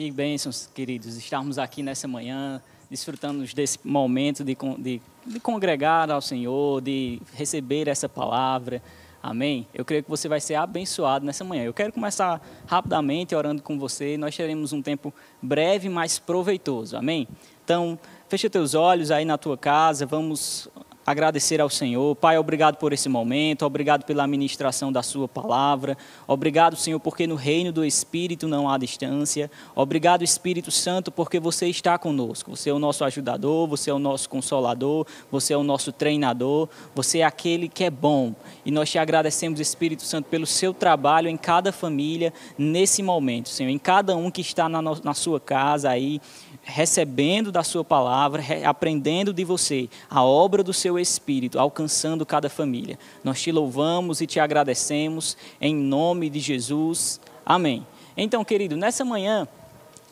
Que bênçãos, queridos, estarmos aqui nessa manhã, desfrutando desse momento de, de, de, congregar ao Senhor, de receber essa palavra. Amém? Eu creio que você vai ser abençoado nessa manhã. Eu quero começar rapidamente orando com você. Nós teremos um tempo breve, mas proveitoso. Amém? Então, feche teus olhos aí na tua casa. Vamos agradecer ao Senhor. Pai, obrigado por esse momento, obrigado pela ministração da Sua palavra. Obrigado, Senhor, porque no reino do Espírito não há distância. Obrigado, Espírito Santo, porque você está conosco. Você é o nosso ajudador, você é o nosso consolador, você é o nosso treinador, você é aquele que é bom. E nós te agradecemos, Espírito Santo, pelo seu trabalho em cada família nesse momento, Senhor, em cada um que está na, na sua casa aí recebendo da sua palavra, aprendendo de você a obra do seu espírito, alcançando cada família. Nós te louvamos e te agradecemos em nome de Jesus. Amém. Então, querido, nessa manhã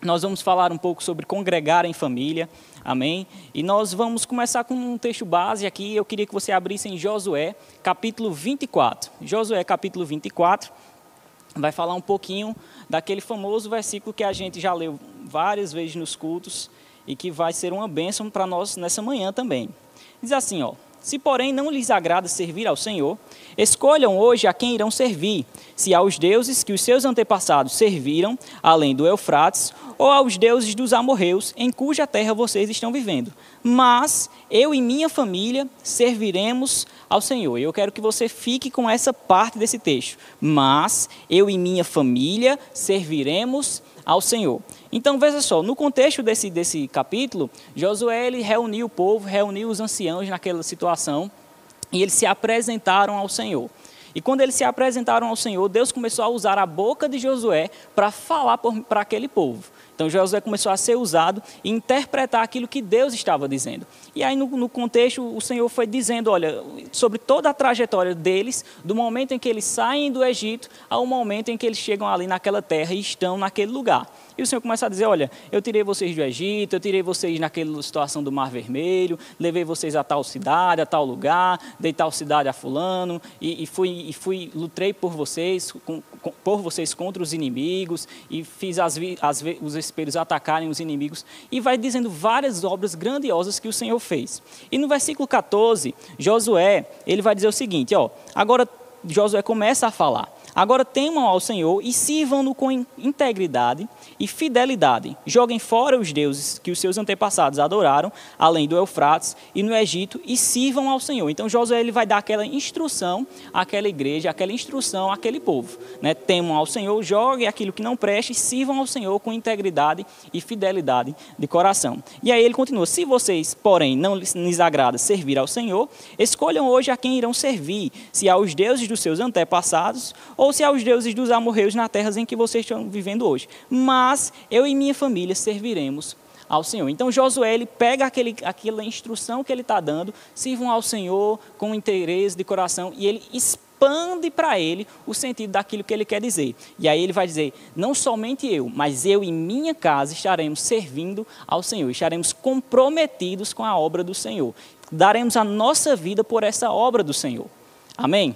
nós vamos falar um pouco sobre congregar em família. Amém? E nós vamos começar com um texto base aqui. Eu queria que você abrisse em Josué, capítulo 24. Josué, capítulo 24, vai falar um pouquinho daquele famoso versículo que a gente já leu várias vezes nos cultos e que vai ser uma bênção para nós nessa manhã também. Diz assim, ó: Se porém não lhes agrada servir ao Senhor, escolham hoje a quem irão servir, se aos deuses que os seus antepassados serviram, além do Eufrates, ou aos deuses dos amorreus, em cuja terra vocês estão vivendo. Mas eu e minha família serviremos ao Senhor. Eu quero que você fique com essa parte desse texto. Mas eu e minha família serviremos ao Senhor. Então veja só, no contexto desse, desse capítulo, Josué ele reuniu o povo, reuniu os anciãos naquela situação e eles se apresentaram ao Senhor. E quando eles se apresentaram ao Senhor, Deus começou a usar a boca de Josué para falar para aquele povo. Então Josué começou a ser usado e interpretar aquilo que Deus estava dizendo. E aí, no, no, contexto, o Senhor foi dizendo: olha, sobre toda a trajetória deles, do momento em que eles saem do Egito ao momento em que eles chegam ali naquela terra e estão naquele lugar. E o Senhor começa a dizer: Olha, eu tirei vocês do Egito, eu tirei vocês naquela situação do Mar Vermelho, levei vocês a tal cidade, a tal lugar, dei tal cidade a Fulano, e, e fui, e fui, lutei por vocês, com, com, por vocês contra os inimigos, e fiz as, as, os espelhos atacarem os inimigos. E vai dizendo várias obras grandiosas que o Senhor fez. E no versículo 14, Josué, ele vai dizer o seguinte: ó, agora Josué começa a falar. Agora temam ao Senhor e sirvam-no com integridade e fidelidade. Joguem fora os deuses que os seus antepassados adoraram, além do Eufrates e no Egito, e sirvam ao Senhor. Então Josué ele vai dar aquela instrução àquela igreja, aquela instrução àquele povo. Né? Temam ao Senhor, joguem aquilo que não preste, e sirvam ao Senhor com integridade e fidelidade de coração. E aí ele continua: se vocês, porém, não lhes agrada servir ao Senhor, escolham hoje a quem irão servir, se aos deuses dos seus antepassados ou se aos deuses dos amorreus na terra em que vocês estão vivendo hoje. Mas eu e minha família serviremos ao Senhor. Então Josué ele pega aquele, aquela instrução que ele está dando, sirvam ao Senhor com interesse de coração e ele expande para ele o sentido daquilo que ele quer dizer. E aí ele vai dizer: não somente eu, mas eu e minha casa estaremos servindo ao Senhor, estaremos comprometidos com a obra do Senhor, daremos a nossa vida por essa obra do Senhor. Amém?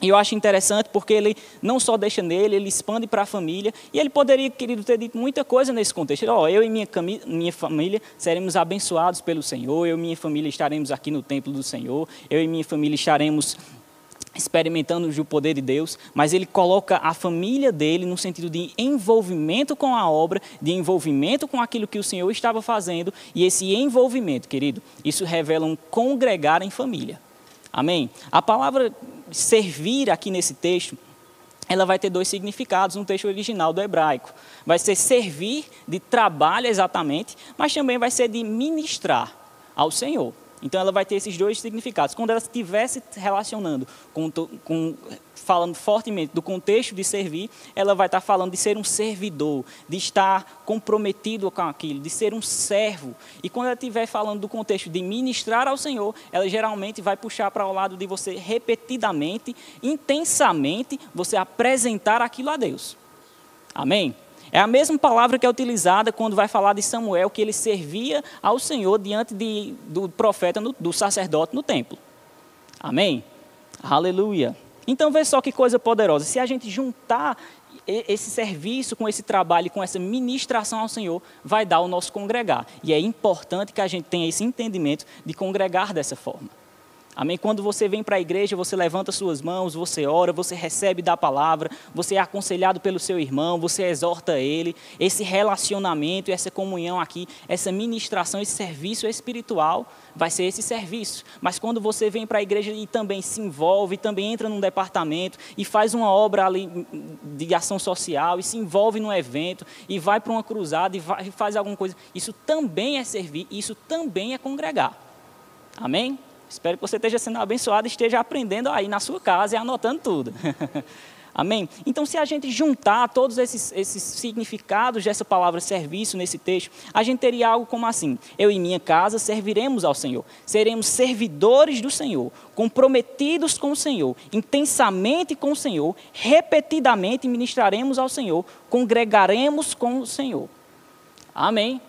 E eu acho interessante porque ele não só deixa nele, ele expande para a família. E ele poderia, querido, ter dito muita coisa nesse contexto. Oh, eu e minha, minha família seremos abençoados pelo Senhor, eu e minha família estaremos aqui no templo do Senhor, eu e minha família estaremos experimentando o poder de Deus, mas ele coloca a família dele no sentido de envolvimento com a obra, de envolvimento com aquilo que o Senhor estava fazendo, e esse envolvimento, querido, isso revela um congregar em família. Amém? A palavra servir aqui nesse texto, ela vai ter dois significados no texto original do hebraico. Vai ser servir de trabalho exatamente, mas também vai ser de ministrar ao Senhor. Então ela vai ter esses dois significados. Quando ela estiver se relacionando com, com falando fortemente do contexto de servir, ela vai estar falando de ser um servidor, de estar comprometido com aquilo, de ser um servo. E quando ela estiver falando do contexto de ministrar ao Senhor, ela geralmente vai puxar para o lado de você repetidamente, intensamente, você apresentar aquilo a Deus. Amém? É a mesma palavra que é utilizada quando vai falar de Samuel, que ele servia ao Senhor diante de, do profeta, no, do sacerdote no templo. Amém? Aleluia. Então, vê só que coisa poderosa. Se a gente juntar esse serviço, com esse trabalho, com essa ministração ao Senhor, vai dar o nosso congregar. E é importante que a gente tenha esse entendimento de congregar dessa forma. Amém? Quando você vem para a igreja, você levanta suas mãos, você ora, você recebe da palavra, você é aconselhado pelo seu irmão, você exorta ele. Esse relacionamento, essa comunhão aqui, essa ministração, esse serviço espiritual, vai ser esse serviço. Mas quando você vem para a igreja e também se envolve, também entra num departamento e faz uma obra ali de ação social, e se envolve num evento, e vai para uma cruzada e, vai, e faz alguma coisa, isso também é servir, isso também é congregar. Amém? Espero que você esteja sendo abençoado e esteja aprendendo aí na sua casa e anotando tudo. Amém? Então, se a gente juntar todos esses, esses, significados dessa palavra serviço nesse texto, a gente teria algo como assim: Eu e minha casa serviremos ao Senhor, seremos servidores do Senhor, comprometidos com o Senhor, intensamente com o Senhor, repetidamente ministraremos ao Senhor, congregaremos com o Senhor. Amém?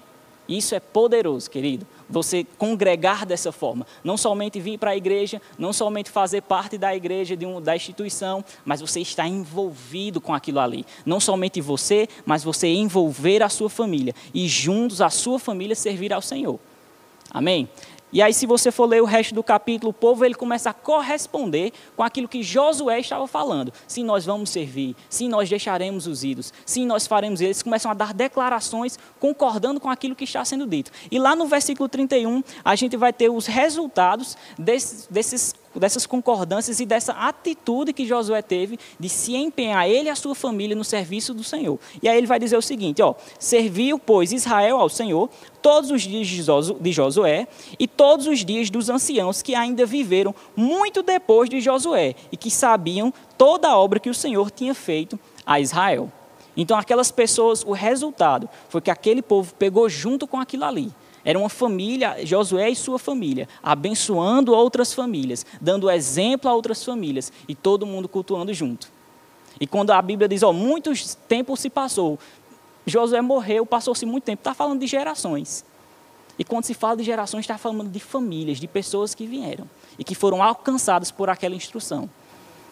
Isso é poderoso, querido você congregar dessa forma. Não somente vir para a igreja, não somente fazer parte da igreja, de um, da instituição, mas você está envolvido com aquilo ali. Não somente você, mas você envolver a sua família. E juntos a sua família servir ao Senhor. Amém? E aí, se você for ler o resto do capítulo, o povo ele começa a corresponder com aquilo que Josué estava falando. Sim, nós vamos servir. Sim, nós deixaremos os ídolos. Sim, nós faremos. Eles começam a dar declarações concordando com aquilo que está sendo dito. E lá no versículo 31, a gente vai ter os resultados desses, desses dessas concordâncias e dessa atitude que Josué teve de se empenhar ele e a sua família no serviço do Senhor. E aí ele vai dizer o seguinte, ó: "Serviu, pois, Israel ao Senhor todos os dias de Josué e todos os dias dos anciãos que ainda viveram muito depois de Josué e que sabiam toda a obra que o Senhor tinha feito a Israel." Então aquelas pessoas, o resultado foi que aquele povo pegou junto com aquilo ali era uma família, Josué e sua família, abençoando outras famílias, dando exemplo a outras famílias e todo mundo cultuando junto. E quando a Bíblia diz, ó, muitos tempos se passou, Josué morreu, passou-se muito tempo, está falando de gerações. E quando se fala de gerações, está falando de famílias, de pessoas que vieram e que foram alcançadas por aquela instrução.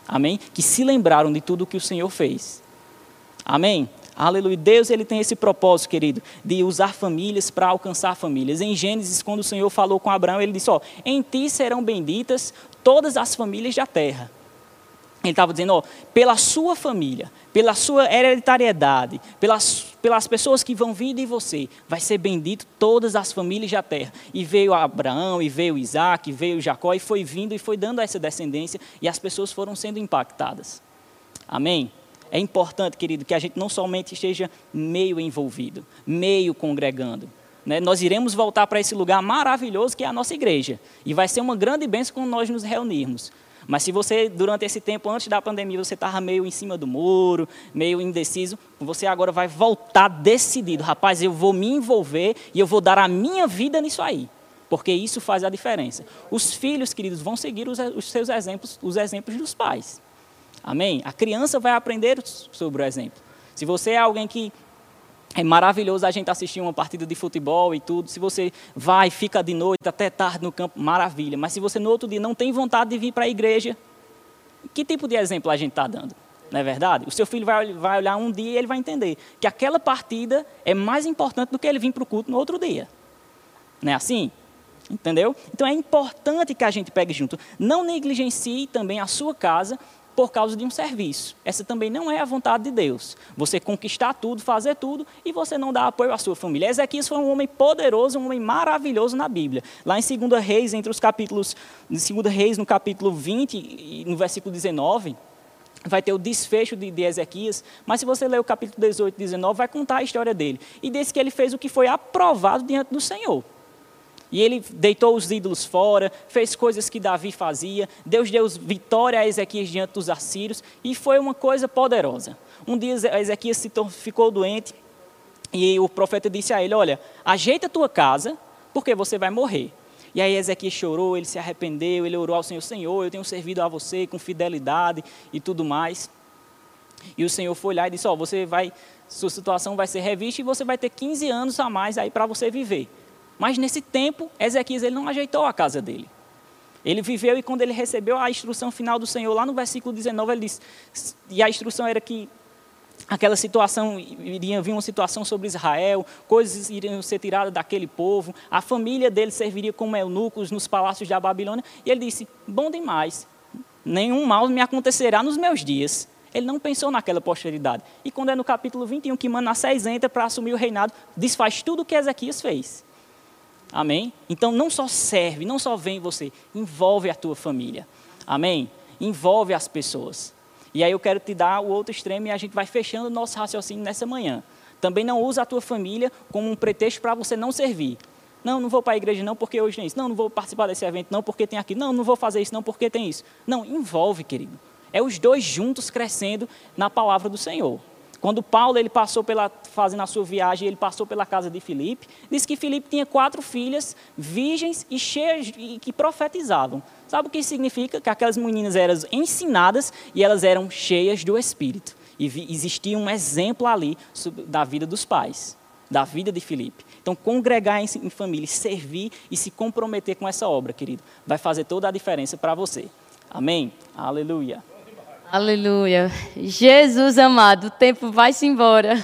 Amém? Que se lembraram de tudo o que o Senhor fez. Amém? Aleluia. Deus ele tem esse propósito, querido, de usar famílias para alcançar famílias. Em Gênesis, quando o Senhor falou com Abraão, ele disse: ó, em ti serão benditas todas as famílias da terra. Ele estava dizendo, ó, pela sua família, pela sua hereditariedade, pelas, pelas pessoas que vão vir de você, vai ser bendito todas as famílias da terra. E veio Abraão, e veio Isaac, e veio Jacó, e foi vindo e foi dando essa descendência, e as pessoas foram sendo impactadas. Amém? É importante, querido, que a gente não somente esteja meio envolvido, meio congregando. Né? Nós iremos voltar para esse lugar maravilhoso que é a nossa igreja. E vai ser uma grande bênção quando nós nos reunirmos. Mas se você, durante esse tempo, antes da pandemia, você estava meio em cima do muro, meio indeciso, você agora vai voltar decidido. Rapaz, eu vou me envolver e eu vou dar a minha vida nisso aí. Porque isso faz a diferença. Os filhos, queridos, vão seguir os, os seus exemplos, os exemplos dos pais. Amém? A criança vai aprender sobre o exemplo. Se você é alguém que é maravilhoso a gente assistir uma partida de futebol e tudo. Se você vai, fica de noite até tarde no campo, maravilha. Mas se você no outro dia não tem vontade de vir para a igreja, que tipo de exemplo a gente está dando? Não é verdade? O seu filho vai, vai olhar um dia e ele vai entender que aquela partida é mais importante do que ele vir para o culto no outro dia. Não é assim? Entendeu? Então é importante que a gente pegue junto. Não negligencie também a sua casa por causa de um serviço. Essa também não é a vontade de Deus. Você conquistar tudo, fazer tudo e você não dar apoio à sua família. Ezequias foi um homem poderoso, um homem maravilhoso na Bíblia. Lá em 2 Reis, entre os capítulos, em 2 Reis, no capítulo 20 e no versículo 19, vai ter o desfecho de, de, Ezequias, mas se você ler o capítulo 18 e 19, vai contar a história dele. E desse que ele fez o que foi aprovado diante do Senhor. E ele deitou os ídolos fora, fez coisas que Davi fazia. Deus deu vitória a Ezequias diante dos assírios e foi uma coisa poderosa. Um dia Ezequias ficou doente e o profeta disse a ele: Olha, ajeita a tua casa, porque você vai morrer. E aí Ezequias chorou, ele se arrependeu, ele orou ao Senhor: Senhor, eu tenho servido a você com fidelidade e tudo mais. E o Senhor foi lá e disse: Ó, oh, você vai, sua situação vai ser revista e você vai ter 15 anos a mais aí para você viver. Mas nesse tempo, Ezequias ele não ajeitou a casa dele. Ele viveu e quando ele recebeu a instrução final do Senhor, lá no versículo 19, ele diz, e a instrução era que aquela situação, iria vir uma situação sobre Israel, coisas iriam ser tiradas daquele povo, a família dele serviria como eunucos nos palácios da Babilônia, e ele disse: Bom demais, nenhum mal me acontecerá nos meus dias. Ele não pensou naquela posteridade. E quando é no capítulo 21 que Manassés entra para assumir o reinado, desfaz tudo o que Ezequias fez. Amém? Então não só serve, não só vem você, envolve a tua família. Amém? Envolve as pessoas. E aí eu quero te dar o outro extremo e a gente vai fechando o nosso raciocínio nessa manhã. Também não usa a tua família como um pretexto para você não servir. Não, não vou para a igreja não porque hoje tem isso. Não, não vou participar desse evento não porque tem aqui. Não, não vou fazer isso não porque tem isso. Não, envolve, querido. É os dois juntos crescendo na palavra do Senhor. Quando Paulo ele passou pela fazendo a sua viagem, ele passou pela casa de Filipe, disse que Filipe tinha quatro filhas virgens e cheias e que profetizavam. Sabe o que significa? Que aquelas meninas eram ensinadas e elas eram cheias do Espírito. E existia um exemplo ali da vida dos pais, da vida de Filipe. Então, congregar em, em família, servir e se comprometer com essa obra, querido, vai fazer toda a diferença para você. Amém? Aleluia. Aleluia. Jesus amado, o tempo vai-se embora.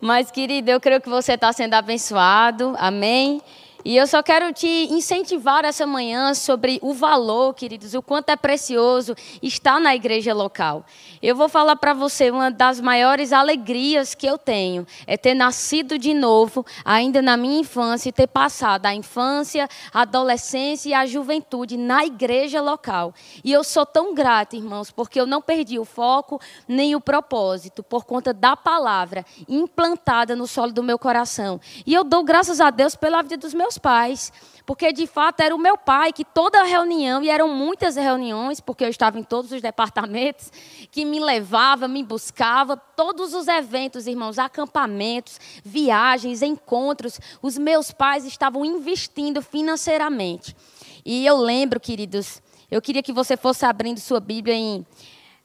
Mas, querido, eu creio que você está sendo abençoado. Amém. E eu só quero te incentivar essa manhã sobre o valor, queridos, o quanto é precioso estar na igreja local. Eu vou falar para você uma das maiores alegrias que eu tenho é ter nascido de novo, ainda na minha infância, e ter passado a infância, a adolescência e a juventude na igreja local. E eu sou tão grata, irmãos, porque eu não perdi o foco nem o propósito por conta da palavra implantada no solo do meu coração. E eu dou graças a Deus pela vida dos meus meus pais, porque de fato era o meu pai que toda reunião, e eram muitas reuniões, porque eu estava em todos os departamentos, que me levava, me buscava, todos os eventos, irmãos, acampamentos, viagens, encontros, os meus pais estavam investindo financeiramente. E eu lembro, queridos, eu queria que você fosse abrindo sua Bíblia em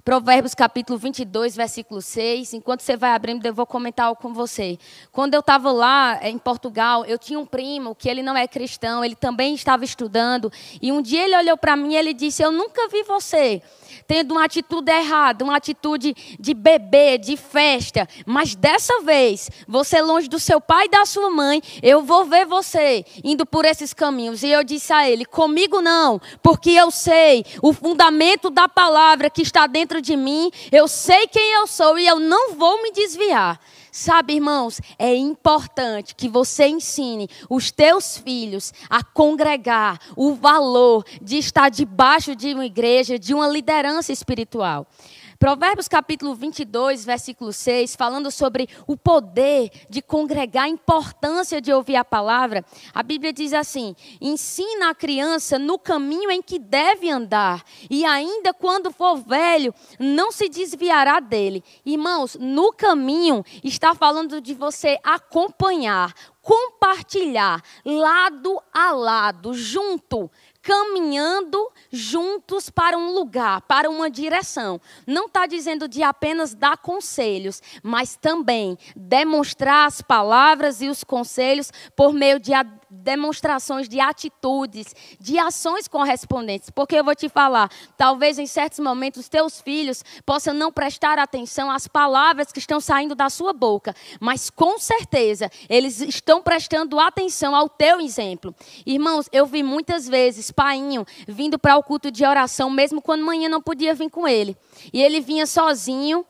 Provérbios capítulo 22, versículo 6. Enquanto você vai abrindo, eu vou comentar algo com você. Quando eu estava lá eh, em Portugal, eu tinha um primo que ele não é cristão, ele também estava estudando. E um dia ele olhou para mim e ele disse: Eu nunca vi você tendo uma atitude errada, uma atitude de bebê, de festa. Mas dessa vez, você longe do seu pai e da sua mãe, eu vou ver você indo por esses caminhos. E eu disse a ele: comigo não, porque eu sei o fundamento da palavra que está dentro de mim, eu sei quem eu sou e eu não vou me desviar. Sabe, irmãos, é importante que você ensine os teus filhos a congregar o valor de estar debaixo de uma igreja, de uma liderança espiritual. Provérbios capítulo 22, versículo 6, falando sobre o poder de congregar, a importância de ouvir a palavra, a Bíblia diz assim: ensina a criança no caminho em que deve andar, e ainda quando for velho, não se desviará dele. Irmãos, no caminho está falando de você acompanhar, compartilhar, lado a lado, junto caminhando juntos para um lugar, para uma direção. Não está dizendo de apenas dar conselhos, mas também demonstrar as palavras e os conselhos por meio de demonstrações de atitudes, de ações correspondentes. Porque eu vou te falar, talvez em certos momentos teus filhos possam não prestar atenção às palavras que estão saindo da sua boca, mas com certeza eles estão prestando atenção ao teu exemplo. Irmãos, eu vi muitas vezes painho vindo para o culto de oração, mesmo quando manhã não podia vir com ele. E ele vinha sozinho,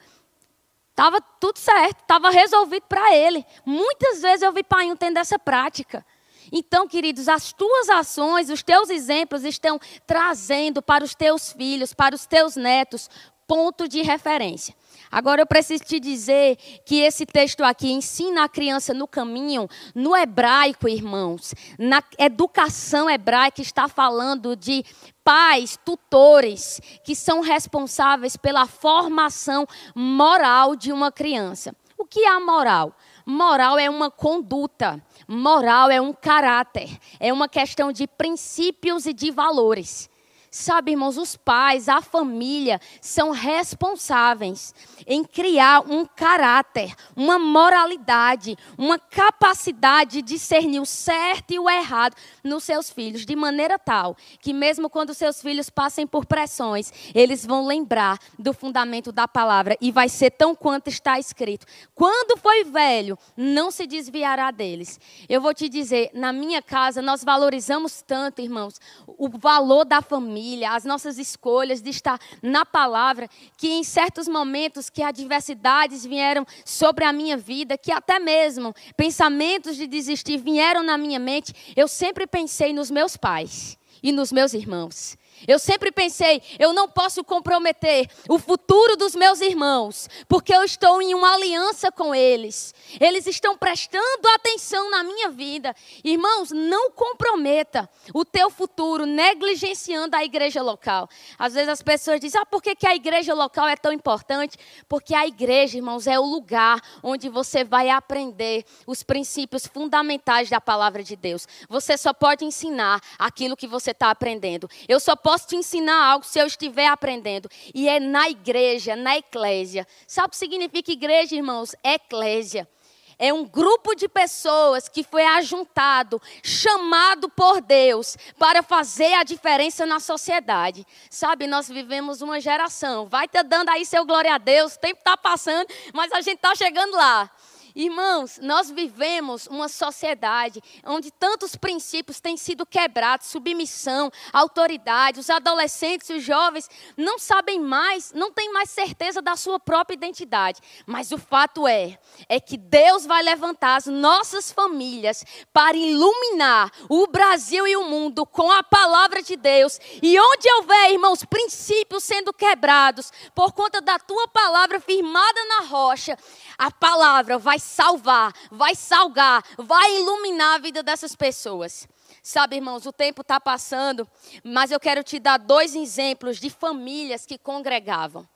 Estava tudo certo, estava resolvido para ele. Muitas vezes eu vi pai tendo essa prática. Então, queridos, as tuas ações, os teus exemplos estão trazendo para os teus filhos, para os teus netos, ponto de referência. Agora eu preciso te dizer que esse texto aqui ensina a criança no caminho, no hebraico, irmãos. Na educação hebraica está falando de pais, tutores, que são responsáveis pela formação moral de uma criança. O que é a moral? Moral é uma conduta, moral é um caráter, é uma questão de princípios e de valores. Sabe, irmãos, os pais, a família são responsáveis em criar um caráter, uma moralidade, uma capacidade de discernir o certo e o errado nos seus filhos, de maneira tal que, mesmo quando seus filhos passem por pressões, eles vão lembrar do fundamento da palavra e vai ser tão quanto está escrito. Quando foi velho, não se desviará deles. Eu vou te dizer, na minha casa, nós valorizamos tanto, irmãos, o valor da família, as nossas escolhas de estar na palavra, que em certos momentos que adversidades vieram sobre a minha vida, que até mesmo pensamentos de desistir vieram na minha mente, eu sempre pensei nos meus pais e nos meus irmãos. Eu sempre pensei, eu não posso comprometer o futuro dos meus irmãos, porque eu estou em uma aliança com eles. Eles estão prestando atenção na minha vida. Irmãos, não comprometa o teu futuro negligenciando a igreja local. Às vezes as pessoas dizem, ah, por que, que a igreja local é tão importante? Porque a igreja, irmãos, é o lugar onde você vai aprender os princípios fundamentais da palavra de Deus. Você só pode ensinar aquilo que você está aprendendo. Eu só posso te ensinar algo se eu estiver aprendendo. E é na igreja, na eclésia. Sabe o que significa igreja, irmãos? Eclésia. É um grupo de pessoas que foi ajuntado, chamado por Deus para fazer a diferença na sociedade. Sabe, nós vivemos uma geração. Vai te dando aí seu glória a Deus, o tempo está passando, mas a gente está chegando lá. Irmãos, nós vivemos uma sociedade onde tantos princípios têm sido quebrados submissão, autoridade. Os adolescentes os jovens não sabem mais, não têm mais certeza da sua própria identidade. Mas o fato é, é que Deus vai levantar as nossas famílias para iluminar o Brasil e o mundo com a palavra de Deus. E onde houver, irmãos, princípios sendo quebrados por conta da tua palavra firmada na rocha, a palavra vai salvar, vai salgar, vai iluminar a vida dessas pessoas. Sabe, irmãos, o tempo está passando, mas eu quero te dar dois exemplos de famílias que congregavam.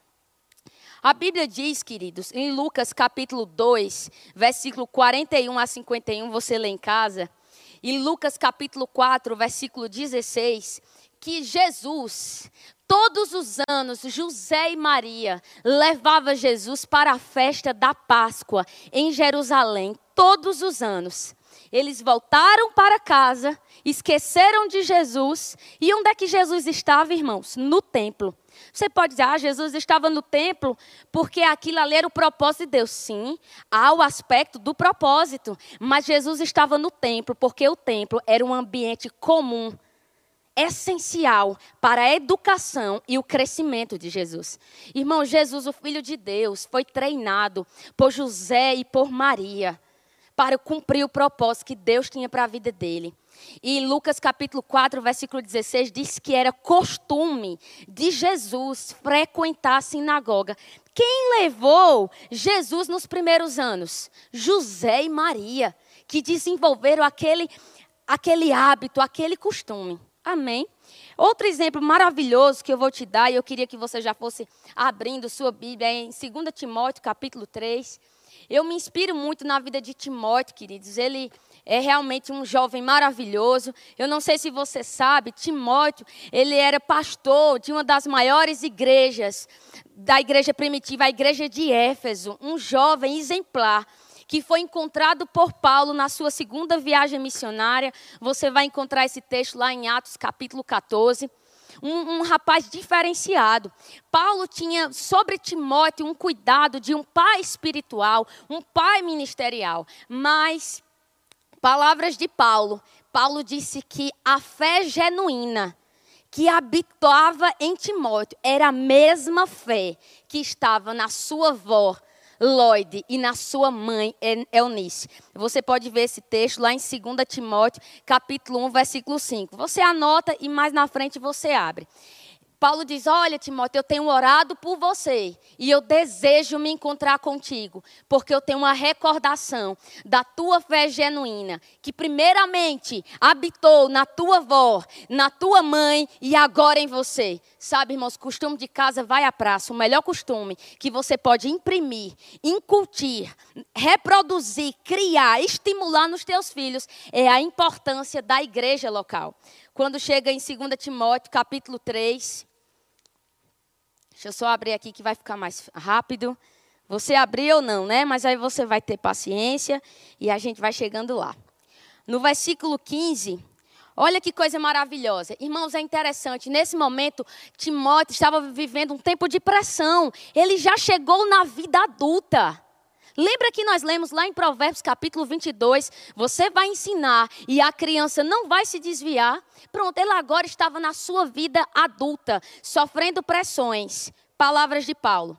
A Bíblia diz, queridos, em Lucas capítulo 2, versículo 41 a 51, você lê em casa. E Lucas capítulo 4, versículo 16, que Jesus Todos os anos, José e Maria levavam Jesus para a festa da Páscoa em Jerusalém. Todos os anos. Eles voltaram para casa, esqueceram de Jesus. E onde é que Jesus estava, irmãos? No templo. Você pode dizer, ah, Jesus estava no templo porque aquilo ali era o propósito de Deus. Sim, há o aspecto do propósito. Mas Jesus estava no templo porque o templo era um ambiente comum essencial para a educação e o crescimento de Jesus. Irmão, Jesus, o Filho de Deus, foi treinado por José e por Maria para cumprir o propósito que Deus tinha para a vida dele. E Lucas capítulo 4, versículo 16 diz que era costume de Jesus frequentar a sinagoga. Quem levou Jesus nos primeiros anos? José e Maria, que desenvolveram aquele aquele hábito, aquele costume. Amém. Outro exemplo maravilhoso que eu vou te dar, e eu queria que você já fosse abrindo sua Bíblia em 2 Timóteo, capítulo 3. Eu me inspiro muito na vida de Timóteo, queridos. Ele é realmente um jovem maravilhoso. Eu não sei se você sabe, Timóteo, ele era pastor de uma das maiores igrejas da igreja primitiva, a igreja de Éfeso, um jovem exemplar que foi encontrado por Paulo na sua segunda viagem missionária. Você vai encontrar esse texto lá em Atos capítulo 14. Um, um, rapaz diferenciado. Paulo tinha sobre Timóteo um cuidado de um pai espiritual, um pai ministerial. Mas, palavras de Paulo, Paulo disse que a fé genuína que habitava em Timóteo era a mesma fé que estava na sua avó Lloyd e na sua mãe Eunice. Você pode ver esse texto lá em 2 Timóteo, capítulo 1, versículo 5. Você anota e mais na frente você abre. Paulo diz: Olha, Timóteo, eu tenho orado por você e eu desejo me encontrar contigo, porque eu tenho uma recordação da tua fé genuína, que primeiramente habitou na tua avó, na tua mãe e agora em você. Sabe, irmãos, costume de casa vai à praça. O melhor costume que você pode imprimir, incutir, reproduzir, criar, estimular nos teus filhos é a importância da igreja local. quando chega em 2 Timóteo, capítulo 3. Deixa eu só abrir aqui que vai ficar mais rápido. Você abriu ou não, né? Mas aí você vai ter paciência e a gente vai chegando lá. No versículo 15, olha que coisa maravilhosa. Irmãos, é interessante. Nesse momento, Timóteo estava vivendo um tempo de pressão. Ele já chegou na vida adulta. Lembra que nós lemos lá em Provérbios capítulo 22, você vai ensinar e a criança não vai se desviar. Pronto, ele agora estava na sua vida adulta, sofrendo pressões. Palavras de Paulo.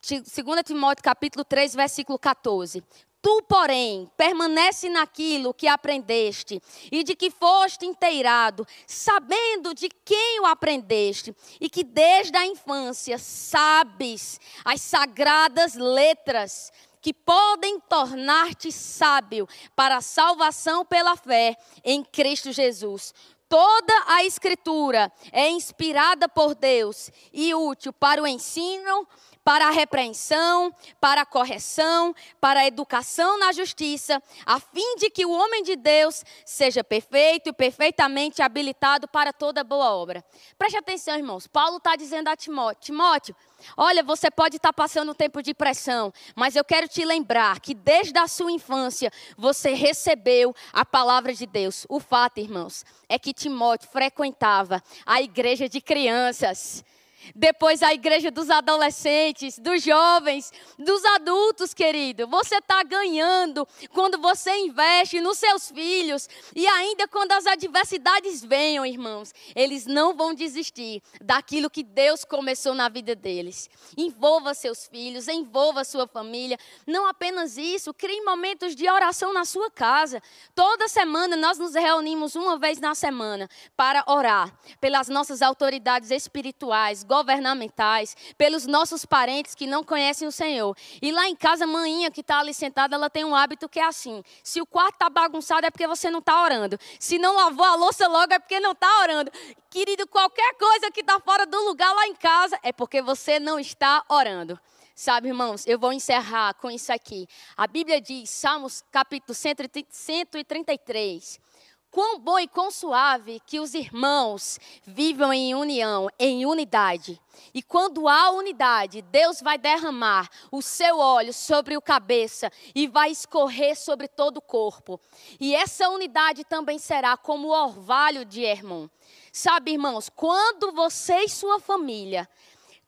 2 Timóteo capítulo 3, versículo 14. Tu, porém, permanece naquilo que aprendeste e de que foste inteirado, sabendo de quem o aprendeste e que desde a infância sabes as sagradas letras que podem tornar-te sábio para a salvação pela fé em Cristo Jesus. Toda a Escritura é inspirada por Deus e útil para o ensino, para a repreensão, para a correção, para a educação na justiça, a fim de que o homem de Deus seja perfeito e perfeitamente habilitado para toda boa obra. Preste atenção, irmãos. Paulo está dizendo a Timóteo: Timóteo, Olha, você pode estar passando um tempo de pressão, mas eu quero te lembrar que desde a sua infância você recebeu a palavra de Deus. O fato, irmãos, é que Timóteo frequentava a igreja de crianças. Depois a igreja dos adolescentes, dos jovens, dos adultos, querido. Você está ganhando quando você investe nos seus filhos. E ainda quando as adversidades venham, irmãos, eles não vão desistir daquilo que Deus começou na vida deles. Envolva seus filhos, envolva sua família. Não apenas isso, crie momentos de oração na sua casa. Toda semana nós nos reunimos uma vez na semana para orar pelas nossas autoridades espirituais pelos nossos parentes que não conhecem o Senhor. E lá em casa, a manhinha que está ali sentada, ela tem um hábito que é assim: se o quarto está bagunçado é porque você não está orando. Se não lavou a louça logo é porque não está orando. Querido, qualquer coisa que está fora do lugar lá em casa é porque você não está orando. Sabe, irmãos, eu vou encerrar com isso aqui. A Bíblia diz, Salmos capítulo 133, Quão bom e quão suave que os irmãos vivam em união, em unidade. E quando há unidade, Deus vai derramar o seu óleo sobre o cabeça e vai escorrer sobre todo o corpo. E essa unidade também será como o orvalho de Hermon. Sabe, irmãos, quando você e sua família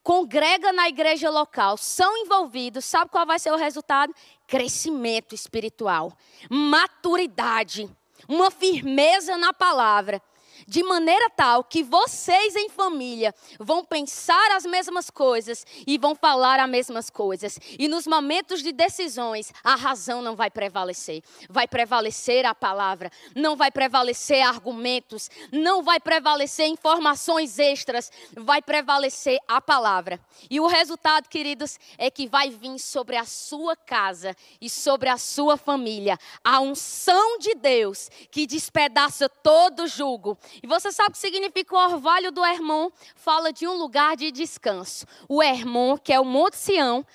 congrega na igreja local, são envolvidos, sabe qual vai ser o resultado? Crescimento espiritual, maturidade uma firmeza na palavra de maneira tal que vocês em família vão pensar as mesmas coisas e vão falar as mesmas coisas. E nos momentos de decisões, a razão não vai prevalecer. Vai prevalecer a palavra, não vai prevalecer argumentos, não vai prevalecer informações extras, vai prevalecer a palavra. E o resultado, queridos, é que vai vir sobre a sua casa e sobre a sua família a unção de Deus que despedaça todo jugo e você sabe o que significa o orvalho do Hermon? Fala de um lugar de descanso. O Hermon, que é o Monte Sião,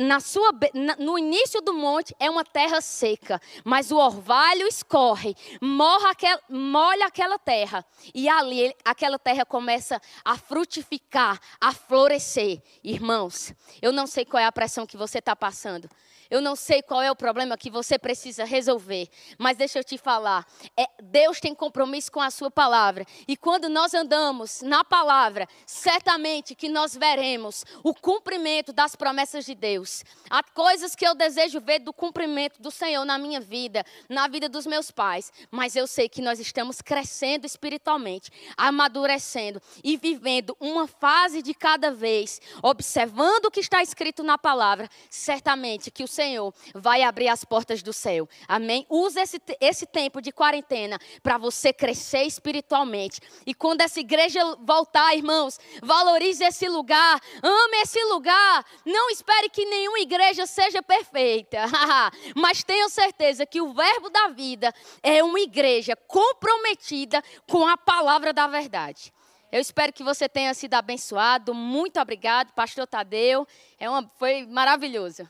na sua, no início do monte é uma terra seca, mas o orvalho escorre, aquel, molha aquela terra, e ali aquela terra começa a frutificar, a florescer. Irmãos, eu não sei qual é a pressão que você está passando, eu não sei qual é o problema que você precisa resolver, mas deixa eu te falar. É, Deus tem compromisso com a sua palavra. E quando nós andamos na palavra, certamente que nós veremos o cumprimento das promessas de Deus. Há coisas que eu desejo ver do cumprimento do Senhor na minha vida, na vida dos meus pais. Mas eu sei que nós estamos crescendo espiritualmente, amadurecendo e vivendo uma fase de cada vez, observando o que está escrito na palavra. Certamente que o Senhor vai abrir as portas do céu. Amém? Use esse, esse tempo de quarentena para você crescer espiritualmente. E quando essa igreja voltar, irmãos, valorize esse lugar, ame esse lugar. Não espere que nenhuma igreja seja perfeita, mas tenha certeza que o Verbo da vida é uma igreja comprometida com a palavra da verdade. Eu espero que você tenha sido abençoado. Muito obrigado, Pastor Tadeu. É uma, foi maravilhoso.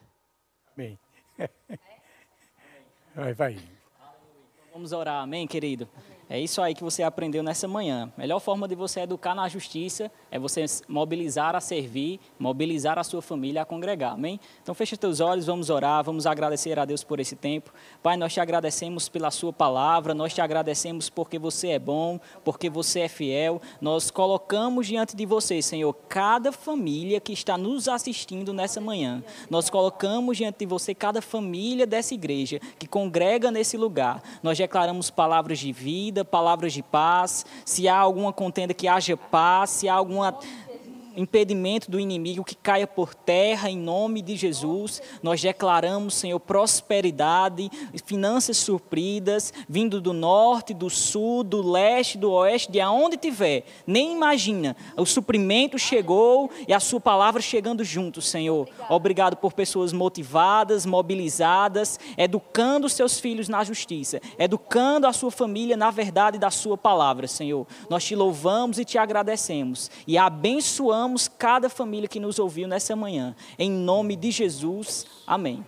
Amém. Vai, vai. Vamos orar, amém, querido? É isso aí que você aprendeu nessa manhã. A melhor forma de você educar na justiça é você mobilizar a servir, mobilizar a sua família a congregar. Amém? Então fecha teus olhos, vamos orar, vamos agradecer a Deus por esse tempo. Pai, nós te agradecemos pela sua palavra, nós te agradecemos porque você é bom, porque você é fiel. Nós colocamos diante de você, Senhor, cada família que está nos assistindo nessa manhã. Nós colocamos diante de você cada família dessa igreja que congrega nesse lugar. Nós declaramos palavras de vida palavras de paz. Se há alguma contenda, que haja paz. Se há alguma impedimento do inimigo que caia por terra em nome de Jesus. Nós declaramos, Senhor, prosperidade, finanças supridas, vindo do norte, do sul, do leste, do oeste, de aonde tiver. Nem imagina. O suprimento chegou e a sua palavra chegando junto, Senhor. Obrigado por pessoas motivadas, mobilizadas, educando seus filhos na justiça, educando a sua família na verdade da sua palavra, Senhor. Nós te louvamos e te agradecemos e abençoamos abençoamos cada família que nos ouviu nessa manhã. Em nome de Jesus, amém.